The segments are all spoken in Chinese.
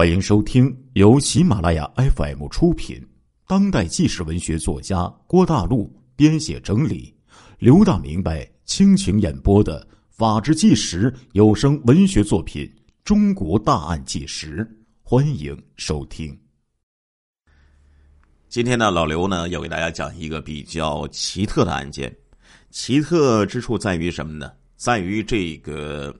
欢迎收听由喜马拉雅 FM 出品、当代纪实文学作家郭大陆编写整理、刘大明白倾情演播的《法制纪实》有声文学作品《中国大案纪实》，欢迎收听。今天呢，老刘呢要给大家讲一个比较奇特的案件。奇特之处在于什么呢？在于这个。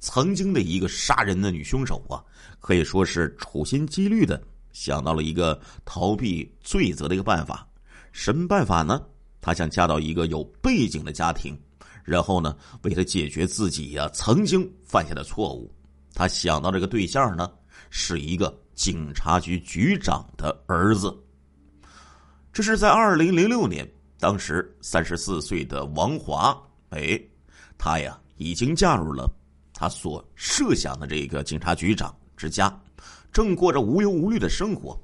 曾经的一个杀人的女凶手啊，可以说是处心积虑的想到了一个逃避罪责的一个办法。什么办法呢？她想嫁到一个有背景的家庭，然后呢，为他解决自己呀曾经犯下的错误。她想到这个对象呢，是一个警察局局长的儿子。这是在二零零六年，当时三十四岁的王华，哎，她呀已经嫁入了。他所设想的这个警察局长之家，正过着无忧无虑的生活。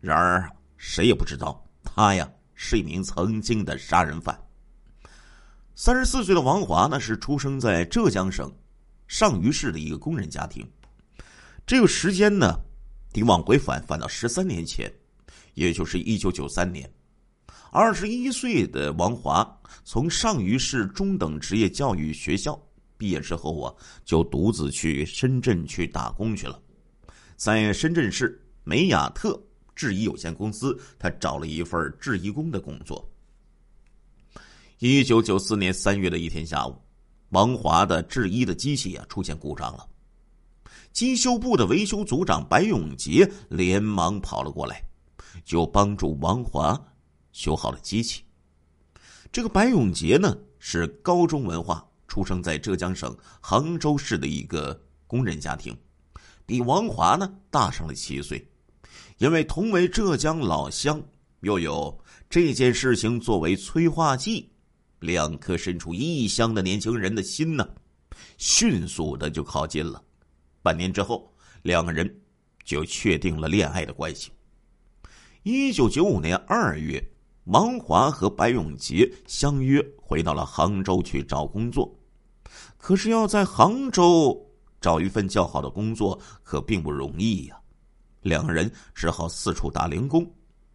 然而，谁也不知道他呀是一名曾经的杀人犯。三十四岁的王华呢，是出生在浙江省上虞市的一个工人家庭。这个时间呢，得往回返，返到十三年前，也就是一九九三年。二十一岁的王华从上虞市中等职业教育学校。毕业之后啊，就独自去深圳去打工去了。在深圳市美雅特制衣有限公司，他找了一份制衣工的工作。一九九四年三月的一天下午，王华的制衣的机器啊出现故障了。机修部的维修组长白永杰连忙跑了过来，就帮助王华修好了机器。这个白永杰呢是高中文化。出生在浙江省杭州市的一个工人家庭，比王华呢大上了七岁。因为同为浙江老乡，又有这件事情作为催化剂，两颗身处异乡的年轻人的心呢，迅速的就靠近了。半年之后，两个人就确定了恋爱的关系。一九九五年二月，王华和白永杰相约回到了杭州去找工作。可是要在杭州找一份较好的工作，可并不容易呀。两个人只好四处打零工。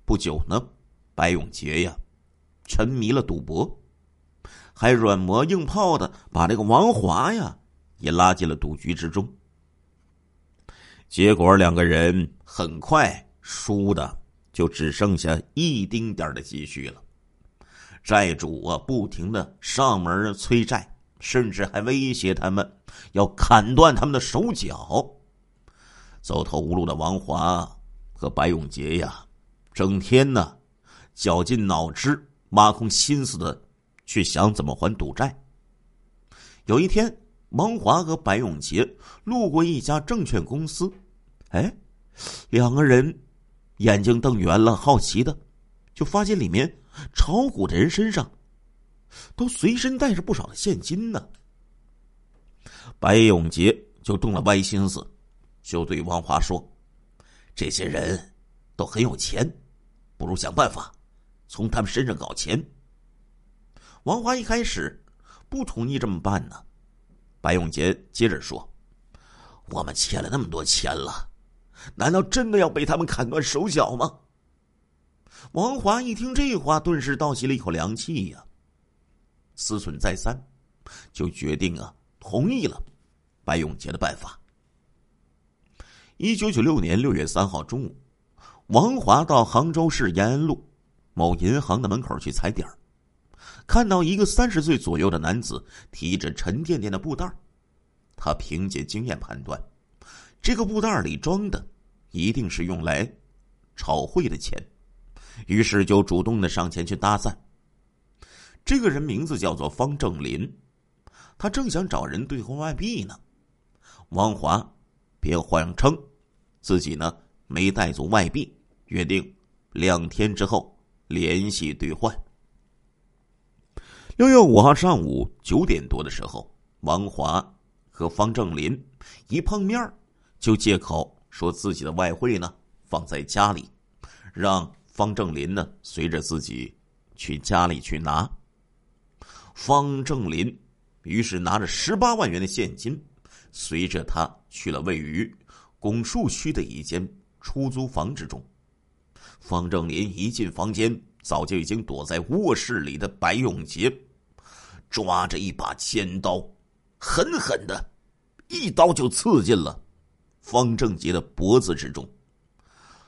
不久呢，白永杰呀，沉迷了赌博，还软磨硬泡的把这个王华呀也拉进了赌局之中。结果两个人很快输的就只剩下一丁点的积蓄了。债主啊，不停的上门催债。甚至还威胁他们要砍断他们的手脚。走投无路的王华和白永杰呀，整天呢绞尽脑汁、挖空心思的去想怎么还赌债。有一天，王华和白永杰路过一家证券公司，哎，两个人眼睛瞪圆了，好奇的就发现里面炒股的人身上。都随身带着不少的现金呢。白永杰就动了歪心思，就对王华说：“这些人都很有钱，不如想办法从他们身上搞钱。”王华一开始不同意这么办呢。白永杰接着说：“我们欠了那么多钱了，难道真的要被他们砍断手脚吗？”王华一听这话，顿时倒吸了一口凉气呀。思忖再三，就决定啊，同意了白永杰的办法。一九九六年六月三号中午，王华到杭州市延安路某银行的门口去踩点看到一个三十岁左右的男子提着沉甸甸的布袋他凭借经验判断，这个布袋里装的一定是用来炒汇的钱，于是就主动的上前去搭讪。这个人名字叫做方正林，他正想找人兑换外币呢。王华便谎称自己呢没带足外币，约定两天之后联系兑换。六月五号上午九点多的时候，王华和方正林一碰面就借口说自己的外汇呢放在家里，让方正林呢随着自己去家里去拿。方正林于是拿着十八万元的现金，随着他去了位于拱墅区的一间出租房之中。方正林一进房间，早就已经躲在卧室里的白永杰，抓着一把尖刀，狠狠的，一刀就刺进了方正杰的脖子之中。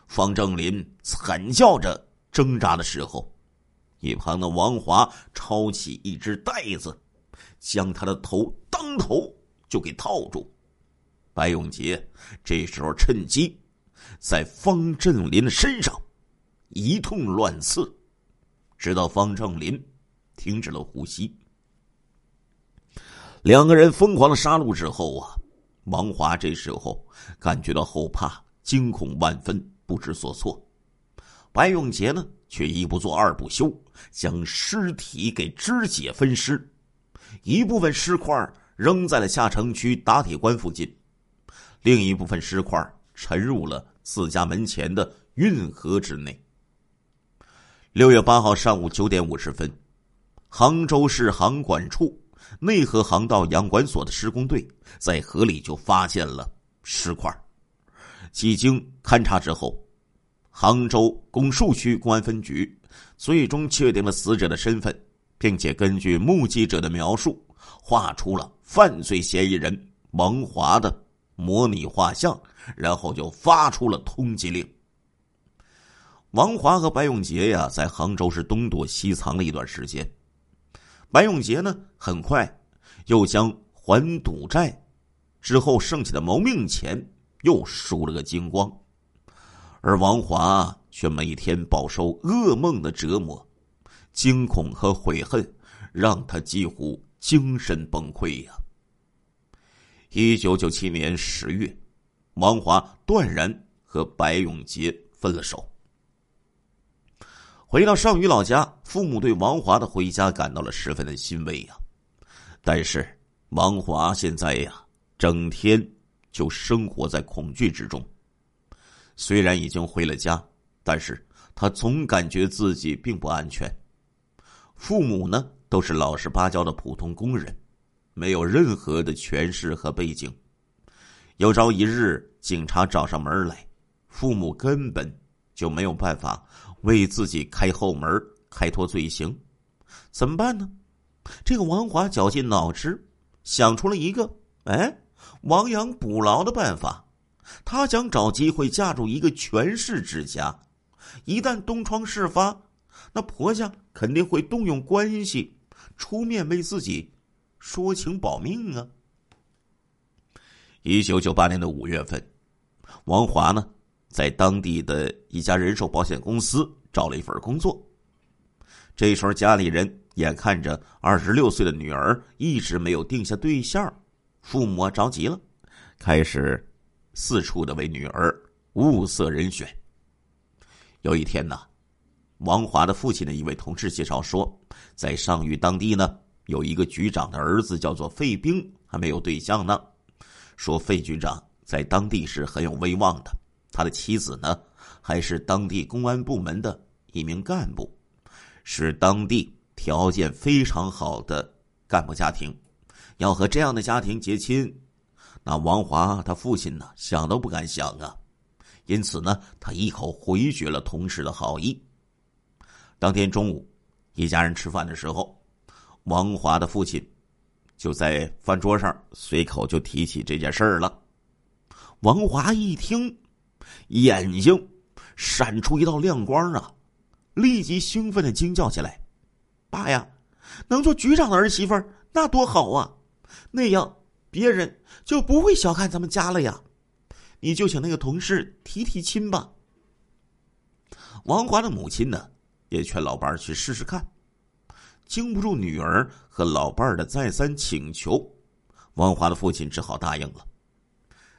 方正林惨叫着挣扎的时候，一旁的王华抄起一只袋子，将他的头当头就给套住。白永杰这时候趁机在方正林的身上。一通乱刺，直到方正林停止了呼吸。两个人疯狂的杀戮之后啊，王华这时候感觉到后怕、惊恐万分、不知所措。白永杰呢，却一不做二不休，将尸体给肢解分尸，一部分尸块扔在了下城区打铁关附近，另一部分尸块沉入了自家门前的运河之内。六月八号上午九点五十分，杭州市航管处内河航道养管所的施工队在河里就发现了尸块。几经勘查之后，杭州拱墅区公安分局最终确定了死者的身份，并且根据目击者的描述，画出了犯罪嫌疑人王华的模拟画像，然后就发出了通缉令。王华和白永杰呀，在杭州是东躲西藏了一段时间。白永杰呢，很快又将还赌债之后剩下的谋命钱又输了个精光，而王华却每天饱受噩梦的折磨，惊恐和悔恨让他几乎精神崩溃呀。一九九七年十月，王华断然和白永杰分了手。回到上虞老家，父母对王华的回家感到了十分的欣慰呀。但是王华现在呀，整天就生活在恐惧之中。虽然已经回了家，但是他总感觉自己并不安全。父母呢，都是老实巴交的普通工人，没有任何的权势和背景。有朝一日警察找上门来，父母根本就没有办法。为自己开后门，开脱罪行，怎么办呢？这个王华绞尽脑汁，想出了一个哎亡羊补牢的办法。他想找机会嫁入一个权势之家，一旦东窗事发，那婆家肯定会动用关系，出面为自己说情保命啊。一九九八年的五月份，王华呢？在当地的一家人寿保险公司找了一份工作。这时候家里人眼看着二十六岁的女儿一直没有定下对象，父母着急了，开始四处的为女儿物色人选。有一天呢，王华的父亲的一位同事介绍说，在上虞当地呢有一个局长的儿子叫做费兵，还没有对象呢。说费局长在当地是很有威望的。他的妻子呢，还是当地公安部门的一名干部，是当地条件非常好的干部家庭。要和这样的家庭结亲，那王华他父亲呢，想都不敢想啊。因此呢，他一口回绝了同事的好意。当天中午，一家人吃饭的时候，王华的父亲就在饭桌上随口就提起这件事儿了。王华一听。眼睛闪出一道亮光啊！立即兴奋的惊叫起来：“爸呀，能做局长的儿媳妇那多好啊！那样别人就不会小看咱们家了呀！你就请那个同事提提亲吧。”王华的母亲呢，也劝老伴儿去试试看。经不住女儿和老伴儿的再三请求，王华的父亲只好答应了。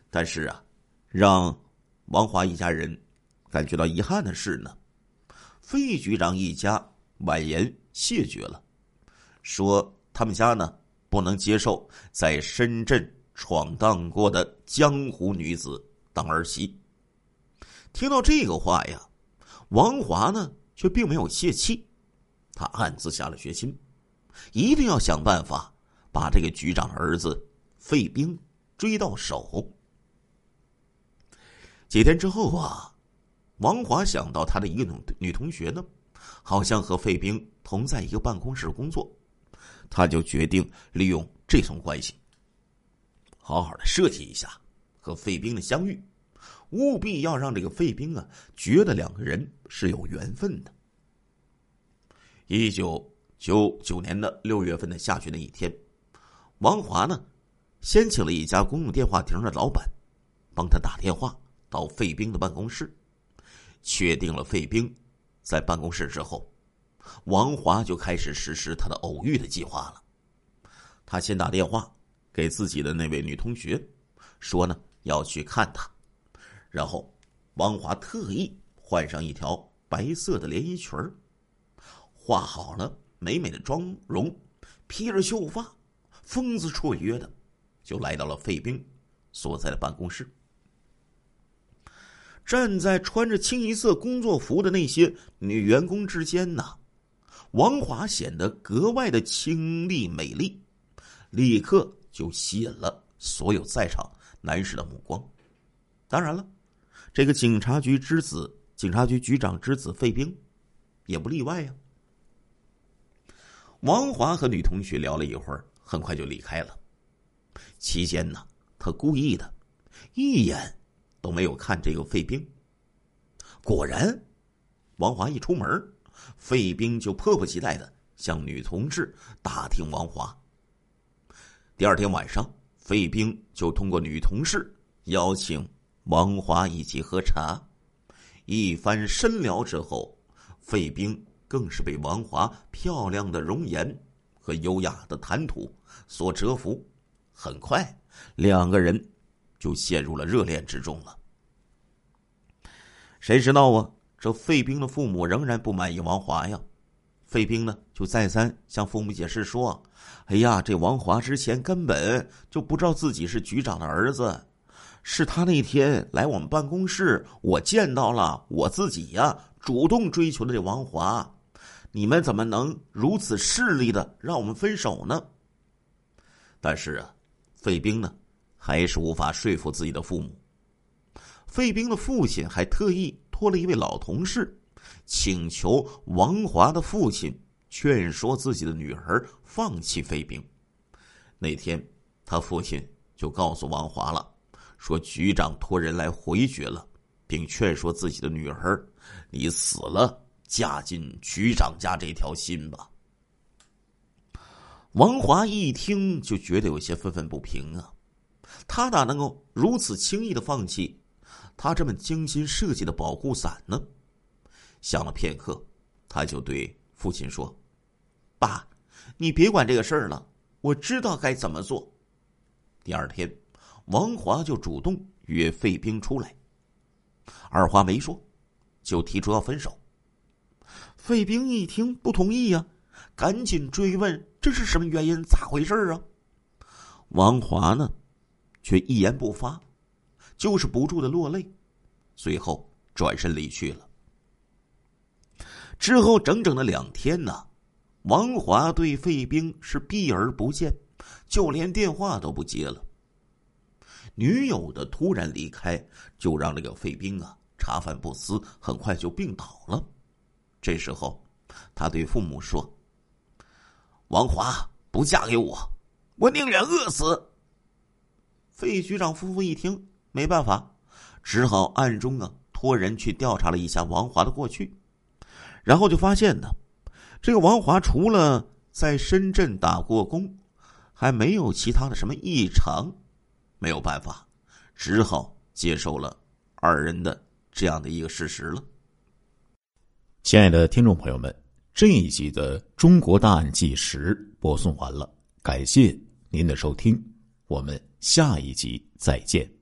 但是啊，让。王华一家人感觉到遗憾的是呢，费局长一家婉言谢绝了，说他们家呢不能接受在深圳闯荡过的江湖女子当儿媳。听到这个话呀，王华呢却并没有泄气，他暗自下了决心，一定要想办法把这个局长儿子费兵追到手。几天之后啊，王华想到他的一个女女同学呢，好像和费兵同在一个办公室工作，他就决定利用这层关系，好好的设计一下和费兵的相遇，务必要让这个费兵啊觉得两个人是有缘分的。一九九九年的六月份的下旬的一天，王华呢，先请了一家公用电话亭的老板，帮他打电话到费兵的办公室，确定了费兵在办公室之后，王华就开始实施他的偶遇的计划了。他先打电话给自己的那位女同学，说呢要去看她，然后王华特意换上一条白色的连衣裙儿。化好了美美的妆容，披着秀发，风姿绰约的，就来到了费兵所在的办公室。站在穿着清一色工作服的那些女员工之间呢，王华显得格外的清丽美丽，立刻就吸引了所有在场男士的目光。当然了，这个警察局之子，警察局局长之子费兵，也不例外呀。王华和女同学聊了一会儿，很快就离开了。期间呢，他故意的，一眼都没有看这个费兵。果然，王华一出门，费兵就迫不及待的向女同志打听王华。第二天晚上，费兵就通过女同事邀请王华一起喝茶。一番深聊之后，费兵。更是被王华漂亮的容颜和优雅的谈吐所折服，很快两个人就陷入了热恋之中了。谁知道啊？这费兵的父母仍然不满意王华呀。费兵呢，就再三向父母解释说：“哎呀，这王华之前根本就不知道自己是局长的儿子，是他那天来我们办公室，我见到了，我自己呀主动追求的这王华。”你们怎么能如此势利的让我们分手呢？但是啊，费兵呢，还是无法说服自己的父母。费兵的父亲还特意托了一位老同事，请求王华的父亲劝说自己的女儿放弃飞兵。那天，他父亲就告诉王华了，说局长托人来回绝了，并劝说自己的女儿：“你死了。”嫁进局长家这条心吧。王华一听就觉得有些愤愤不平啊，他哪能够如此轻易的放弃他这么精心设计的保护伞呢？想了片刻，他就对父亲说：“爸，你别管这个事儿了，我知道该怎么做。”第二天，王华就主动约费兵出来，二话没说，就提出要分手。费兵一听不同意呀，赶紧追问这是什么原因，咋回事啊？王华呢，却一言不发，就是不住的落泪，随后转身离去了。之后整整的两天呢，王华对费兵是避而不见，就连电话都不接了。女友的突然离开，就让这个费兵啊茶饭不思，很快就病倒了。这时候，他对父母说：“王华不嫁给我，我宁愿饿死。”费局长夫妇一听，没办法，只好暗中啊托人去调查了一下王华的过去，然后就发现呢，这个王华除了在深圳打过工，还没有其他的什么异常，没有办法，只好接受了二人的这样的一个事实了。亲爱的听众朋友们，这一集的《中国大案纪实》播送完了，感谢您的收听，我们下一集再见。